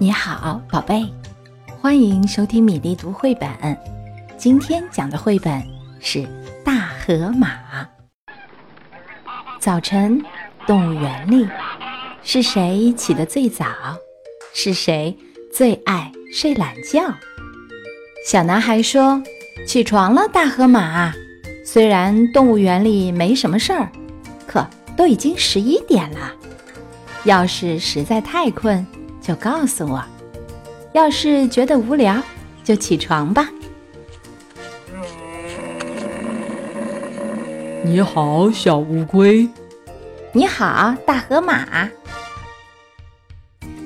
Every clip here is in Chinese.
你好，宝贝，欢迎收听米粒读绘本。今天讲的绘本是《大河马》。早晨，动物园里，是谁起得最早？是谁最爱睡懒觉？小男孩说：“起床了，大河马。虽然动物园里没什么事儿，可都已经十一点了。要是实在太困，就告诉我；要是觉得无聊，就起床吧。”你好，小乌龟。你好，大河马。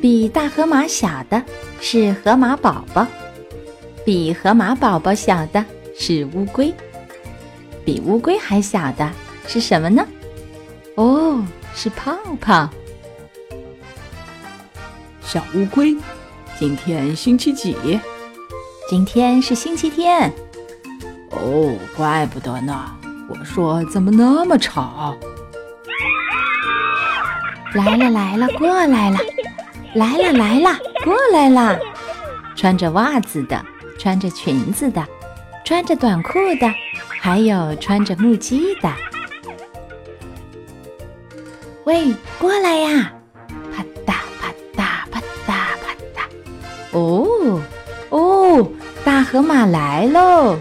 比大河马小的是河马宝宝，比河马宝宝小的是乌龟，比乌龟还小的是什么呢？哦，是泡泡。小乌龟，今天星期几？今天是星期天。哦，怪不得呢。我说怎么那么吵？来了来了，过来了，来了来了，过来了。穿着袜子的，穿着裙子的，穿着短裤的，还有穿着木屐的。喂，过来呀！哦哦，大河马来喽！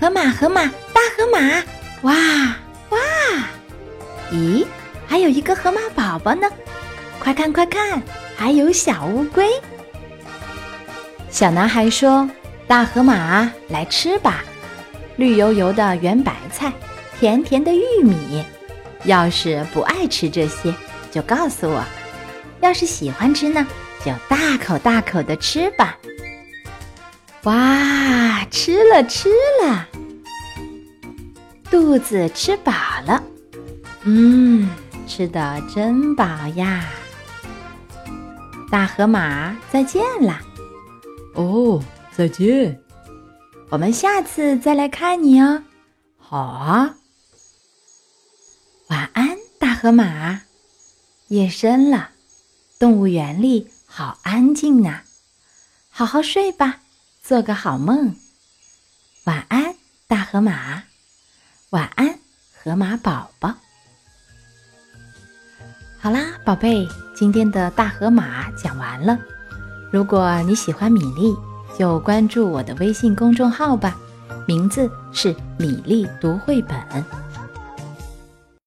河马，河马，大河马！哇哇！咦，还有一个河马宝宝呢！快看快看，还有小乌龟。小男孩说：“大河马，来吃吧，绿油油的圆白菜，甜甜的玉米。要是不爱吃这些，就告诉我；要是喜欢吃呢，就大口大口的吃吧。”哇，吃了吃了，肚子吃饱了，嗯，吃的真饱呀！大河马，再见了。哦，再见，我们下次再来看你哦。好啊，晚安，大河马。夜深了，动物园里好安静呐，好好睡吧。做个好梦，晚安，大河马，晚安，河马宝宝。好啦，宝贝，今天的大河马讲完了。如果你喜欢米粒，就关注我的微信公众号吧，名字是米粒读绘本。